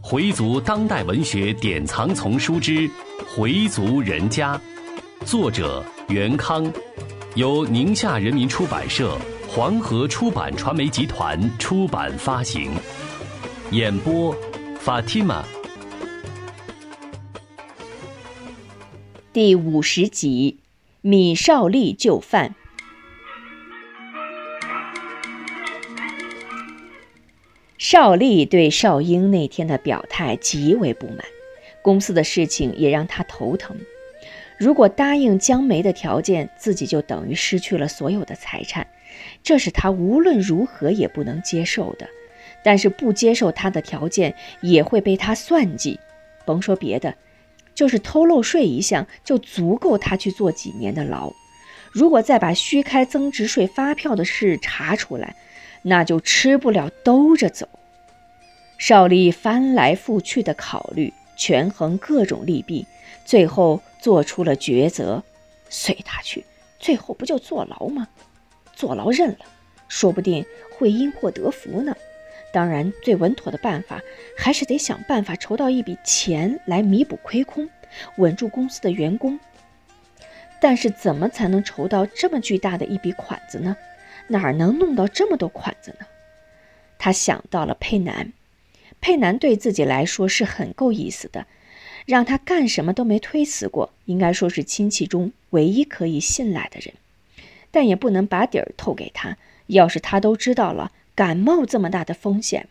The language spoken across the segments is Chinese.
回族当代文学典藏丛书之《回族人家》，作者袁康，由宁夏人民出版社、黄河出版传媒集团出版发行。演播：Fatima。第五十集，米少利就范。邵丽对邵英那天的表态极为不满，公司的事情也让他头疼。如果答应江梅的条件，自己就等于失去了所有的财产，这是他无论如何也不能接受的。但是不接受他的条件，也会被他算计。甭说别的，就是偷漏税一项，就足够他去坐几年的牢。如果再把虚开增值税发票的事查出来，那就吃不了兜着走。邵丽翻来覆去的考虑，权衡各种利弊，最后做出了抉择：随他去，最后不就坐牢吗？坐牢认了，说不定会因祸得福呢。当然，最稳妥的办法还是得想办法筹到一笔钱来弥补亏空，稳住公司的员工。但是，怎么才能筹到这么巨大的一笔款子呢？哪儿能弄到这么多款子呢？他想到了佩南，佩南对自己来说是很够意思的，让他干什么都没推辞过，应该说是亲戚中唯一可以信赖的人。但也不能把底儿透给他，要是他都知道了感冒这么大的风险，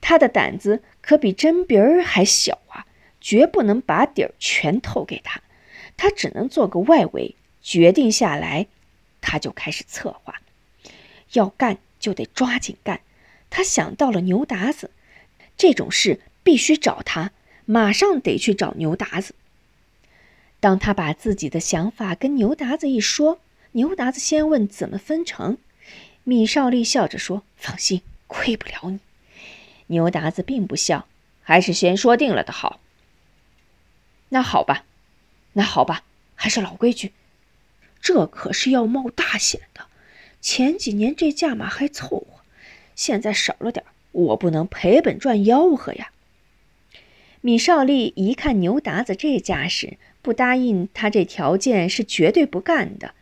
他的胆子可比针鼻儿还小啊！绝不能把底儿全透给他，他只能做个外围。决定下来，他就开始策划。要干就得抓紧干，他想到了牛达子，这种事必须找他，马上得去找牛达子。当他把自己的想法跟牛达子一说，牛达子先问怎么分成，米少利笑着说：“放心，亏不了你。”牛达子并不笑，还是先说定了的好。那好吧，那好吧，还是老规矩，这可是要冒大险的。前几年这价码还凑合，现在少了点我不能赔本赚吆喝呀。米少利一看牛达子这架势，不答应他这条件是绝对不干的。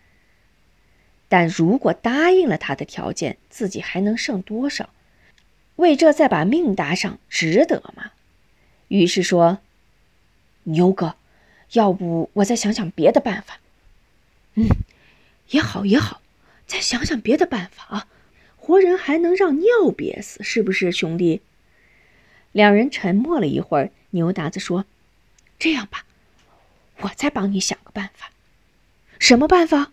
但如果答应了他的条件，自己还能剩多少？为这再把命搭上，值得吗？于是说：“牛哥，要不我再想想别的办法。”嗯，也好也好。再想想别的办法啊！活人还能让尿憋死，是不是，兄弟？两人沉默了一会儿，牛达子说：“这样吧，我再帮你想个办法。什么办法？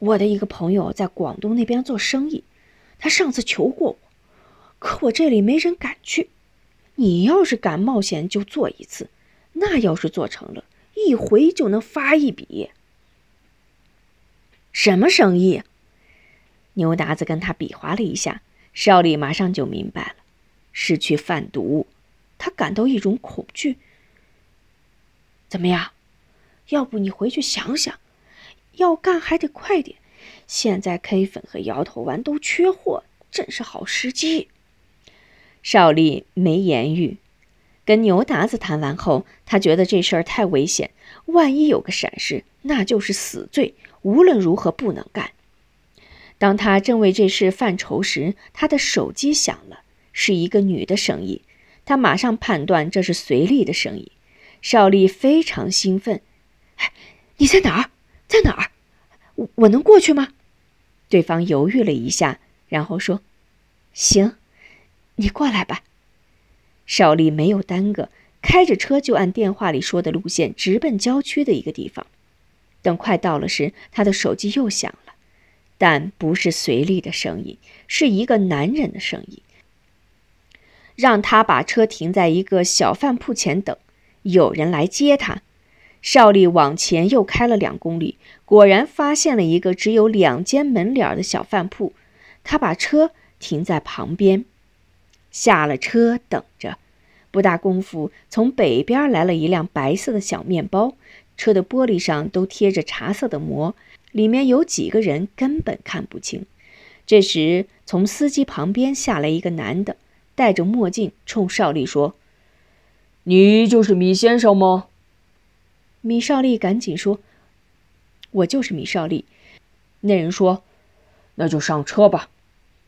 我的一个朋友在广东那边做生意，他上次求过我，可我这里没人敢去。你要是敢冒险，就做一次。那要是做成了，一回就能发一笔。”什么生意？牛达子跟他比划了一下，邵丽马上就明白了，是去贩毒。他感到一种恐惧。怎么样？要不你回去想想，要干还得快点。现在 K 粉和摇头丸都缺货，正是好时机。邵丽没言语。跟牛达子谈完后，他觉得这事儿太危险，万一有个闪失，那就是死罪。无论如何不能干。当他正为这事犯愁时，他的手机响了，是一个女的声音。他马上判断这是随丽的声音。邵丽非常兴奋：“，你在哪儿？在哪儿？我我能过去吗？”对方犹豫了一下，然后说：“行，你过来吧。”邵丽没有耽搁，开着车就按电话里说的路线直奔郊区的一个地方。等快到了时，他的手机又响了，但不是随丽的声音，是一个男人的声音。让他把车停在一个小饭铺前等，有人来接他。邵丽往前又开了两公里，果然发现了一个只有两间门脸的小饭铺。他把车停在旁边，下了车等着。不大功夫，从北边来了一辆白色的小面包。车的玻璃上都贴着茶色的膜，里面有几个人根本看不清。这时，从司机旁边下来一个男的，戴着墨镜，冲邵丽说：“你就是米先生吗？”米少利赶紧说：“我就是米少利。”那人说：“那就上车吧。”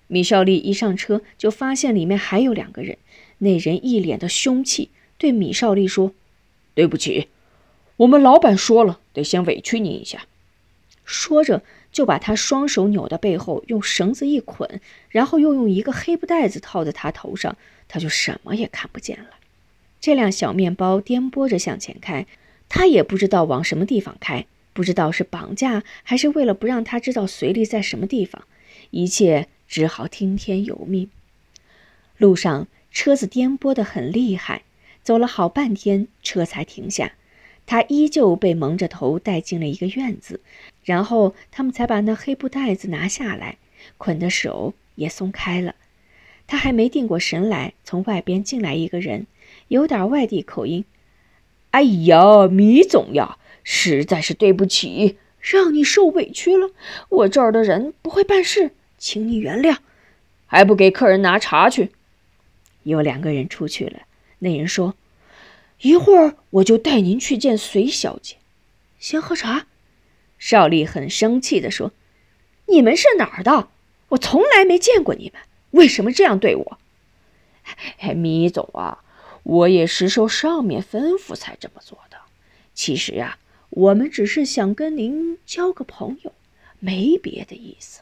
米少利一上车，就发现里面还有两个人。那人一脸的凶气，对米少利说：“对不起，我们老板说了，得先委屈你一下。”说着，就把他双手扭到背后，用绳子一捆，然后又用一个黑布袋子套在他头上，他就什么也看不见了。这辆小面包颠簸着向前开，他也不知道往什么地方开，不知道是绑架还是为了不让他知道随利在什么地方，一切只好听天由命。路上车子颠簸得很厉害，走了好半天，车才停下。他依旧被蒙着头带进了一个院子，然后他们才把那黑布袋子拿下来，捆的手也松开了。他还没定过神来，从外边进来一个人，有点外地口音：“哎呀，米总呀，实在是对不起，让你受委屈了。我这儿的人不会办事，请你原谅。还不给客人拿茶去？”有两个人出去了，那人说。一会儿我就带您去见隋小姐，先喝茶。邵丽很生气地说：“你们是哪儿的？我从来没见过你们，为什么这样对我？”米总啊，我也是受上面吩咐才这么做的。其实呀，我们只是想跟您交个朋友，没别的意思。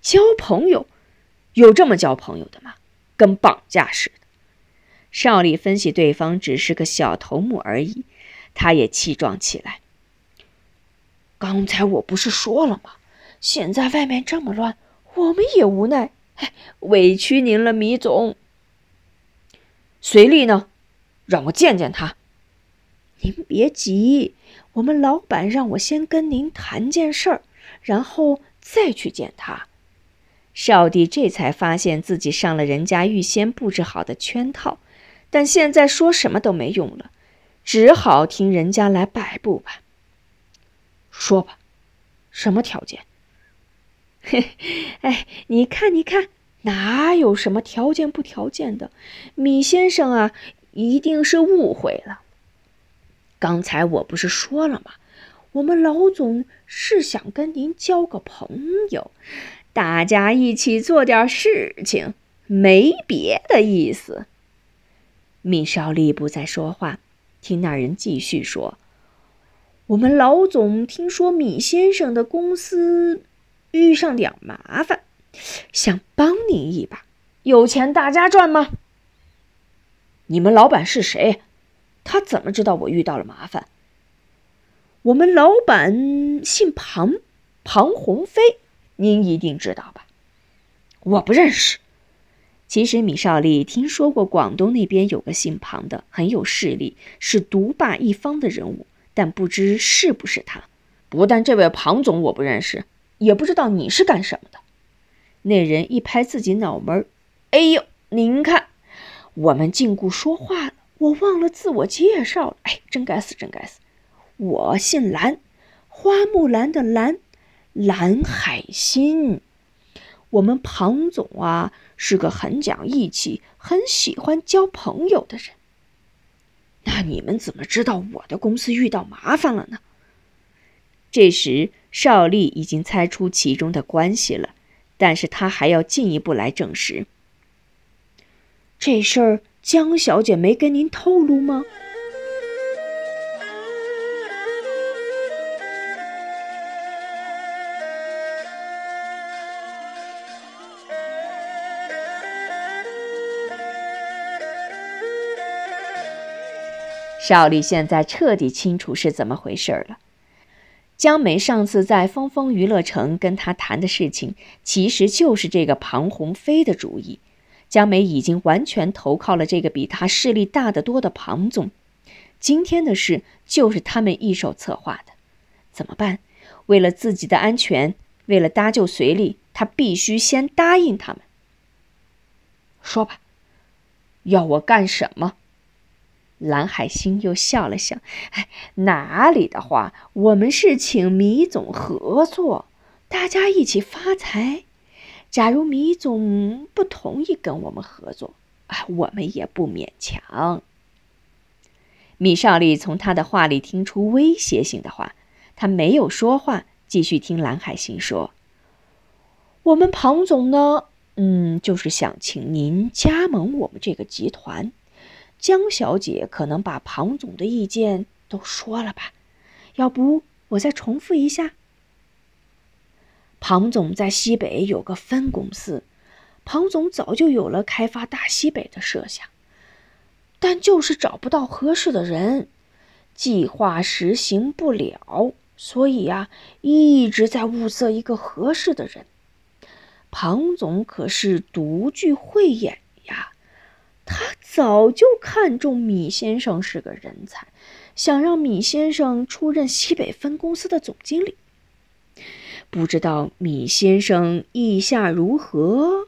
交朋友，有这么交朋友的吗？跟绑架似的。邵丽分析对方只是个小头目而已，他也气壮起来。刚才我不是说了吗？现在外面这么乱，我们也无奈。哎委屈您了，米总。随利呢？让我见见他。您别急，我们老板让我先跟您谈件事儿，然后再去见他。少帝这才发现自己上了人家预先布置好的圈套。但现在说什么都没用了，只好听人家来摆布吧。说吧，什么条件？嘿，哎，你看，你看，哪有什么条件不条件的？米先生啊，一定是误会了。刚才我不是说了吗？我们老总是想跟您交个朋友，大家一起做点事情，没别的意思。米少利不再说话，听那人继续说：“我们老总听说米先生的公司遇上点麻烦，想帮您一把。有钱大家赚吗？你们老板是谁？他怎么知道我遇到了麻烦？我们老板姓庞，庞鸿飞，您一定知道吧？我不认识。”其实米少利听说过广东那边有个姓庞的，很有势力，是独霸一方的人物，但不知是不是他。不但这位庞总我不认识，也不知道你是干什么的。那人一拍自己脑门儿哎呦，您看，我们禁锢说话了，我忘了自我介绍了。哎，真该死，真该死！我姓蓝，花木兰的兰，蓝海心。我们庞总啊。是个很讲义气、很喜欢交朋友的人。那你们怎么知道我的公司遇到麻烦了呢？这时，邵丽已经猜出其中的关系了，但是她还要进一步来证实。这事儿，江小姐没跟您透露吗？邵丽现在彻底清楚是怎么回事了。江梅上次在风风娱乐城跟他谈的事情，其实就是这个庞鸿飞的主意。江梅已经完全投靠了这个比他势力大得多的庞总。今天的事就是他们一手策划的。怎么办？为了自己的安全，为了搭救随利，他必须先答应他们。说吧，要我干什么？蓝海星又笑了笑：“哎，哪里的话，我们是请米总合作，大家一起发财。假如米总不同意跟我们合作，啊，我们也不勉强。米少利从他的话里听出威胁性的话，他没有说话，继续听蓝海星说：“我们庞总呢，嗯，就是想请您加盟我们这个集团。江小姐可能把庞总的意见都说了吧？要不我再重复一下。庞总在西北有个分公司，庞总早就有了开发大西北的设想。”但就是找不到合适的人，计划实行不了，所以呀，一直在物色一个合适的人。庞总可是独具慧眼，他早就看中米先生是个人才，想让米先生出任西北分公司的总经理。不知道米先生意下如何？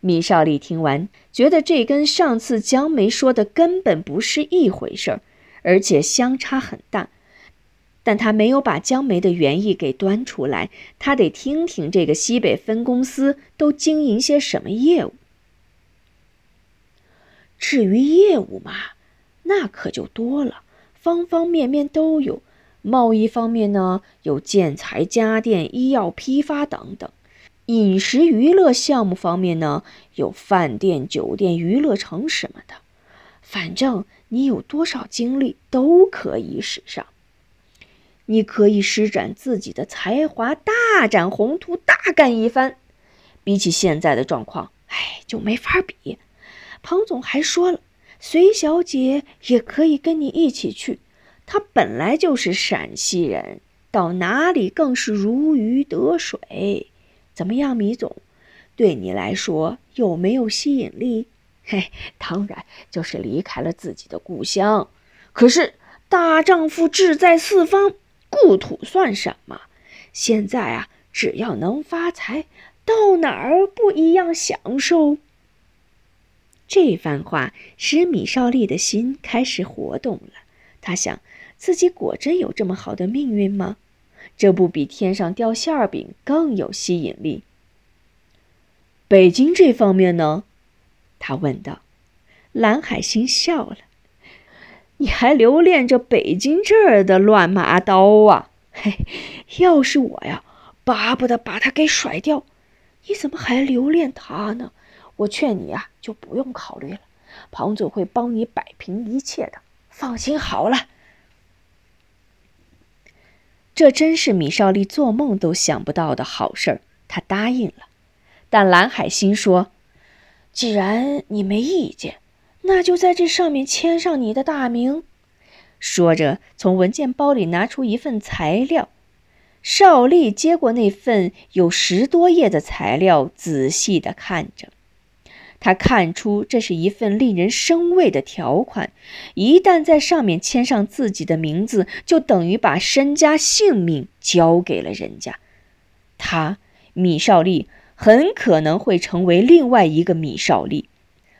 米少利听完，觉得这跟上次江梅说的根本不是一回事儿，而且相差很大。但他没有把江梅的原意给端出来，他得听听这个西北分公司都经营些什么业务。至于业务嘛，那可就多了，方方面面都有。贸易方面呢，有建材、家电、医药批发等等。饮食娱乐项目方面呢，有饭店、酒店、娱乐城什么的，反正你有多少精力都可以使上。你可以施展自己的才华，大展宏图，大干一番。比起现在的状况，哎，就没法比。庞总还说了，隋小姐也可以跟你一起去。她本来就是陕西人，到哪里更是如鱼得水。怎么样，米总，对你来说有没有吸引力？嘿，当然就是离开了自己的故乡。可是大丈夫志在四方，故土算什么？现在啊，只要能发财，到哪儿不一样享受？这番话使米少利的心开始活动了。他想，自己果真有这么好的命运吗？这不比天上掉馅饼更有吸引力？北京这方面呢？他问道。蓝海星笑了：“你还留恋着北京这儿的乱麻刀啊？嘿，要是我呀，巴不得把他给甩掉。你怎么还留恋他呢？我劝你啊，就不用考虑了。庞总会帮你摆平一切的，放心好了。”这真是米少利做梦都想不到的好事儿，他答应了。但蓝海心说：“既然你没意见，那就在这上面签上你的大名。”说着，从文件包里拿出一份材料。少利接过那份有十多页的材料，仔细地看着。他看出这是一份令人生畏的条款，一旦在上面签上自己的名字，就等于把身家性命交给了人家。他米少利很可能会成为另外一个米少利，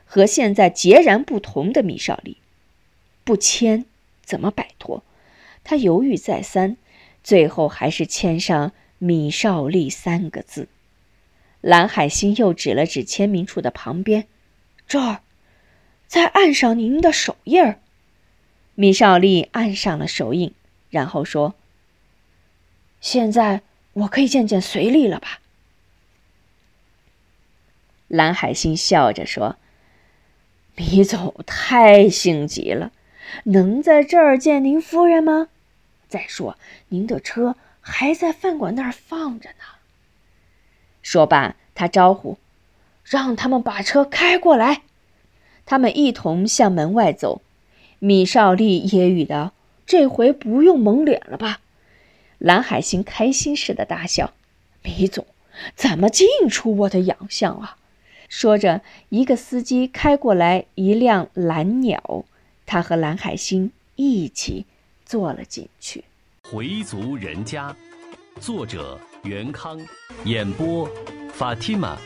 和现在截然不同的米少利。不签怎么摆脱？他犹豫再三，最后还是签上“米少利”三个字。蓝海星又指了指签名处的旁边，这儿，再按上您的手印儿。米少利按上了手印，然后说：“现在我可以见见随利了吧？”蓝海星笑着说：“米总太性急了，能在这儿见您夫人吗？再说您的车还在饭馆那儿放着呢。”说罢，他招呼：“让他们把车开过来。”他们一同向门外走。米少利揶揄道：“这回不用蒙脸了吧？”蓝海星开心似的大笑：“米总，怎么尽出我的洋相啊？”说着，一个司机开过来一辆蓝鸟，他和蓝海星一起坐了进去。回族人家，作者。袁康，演播，法蒂玛。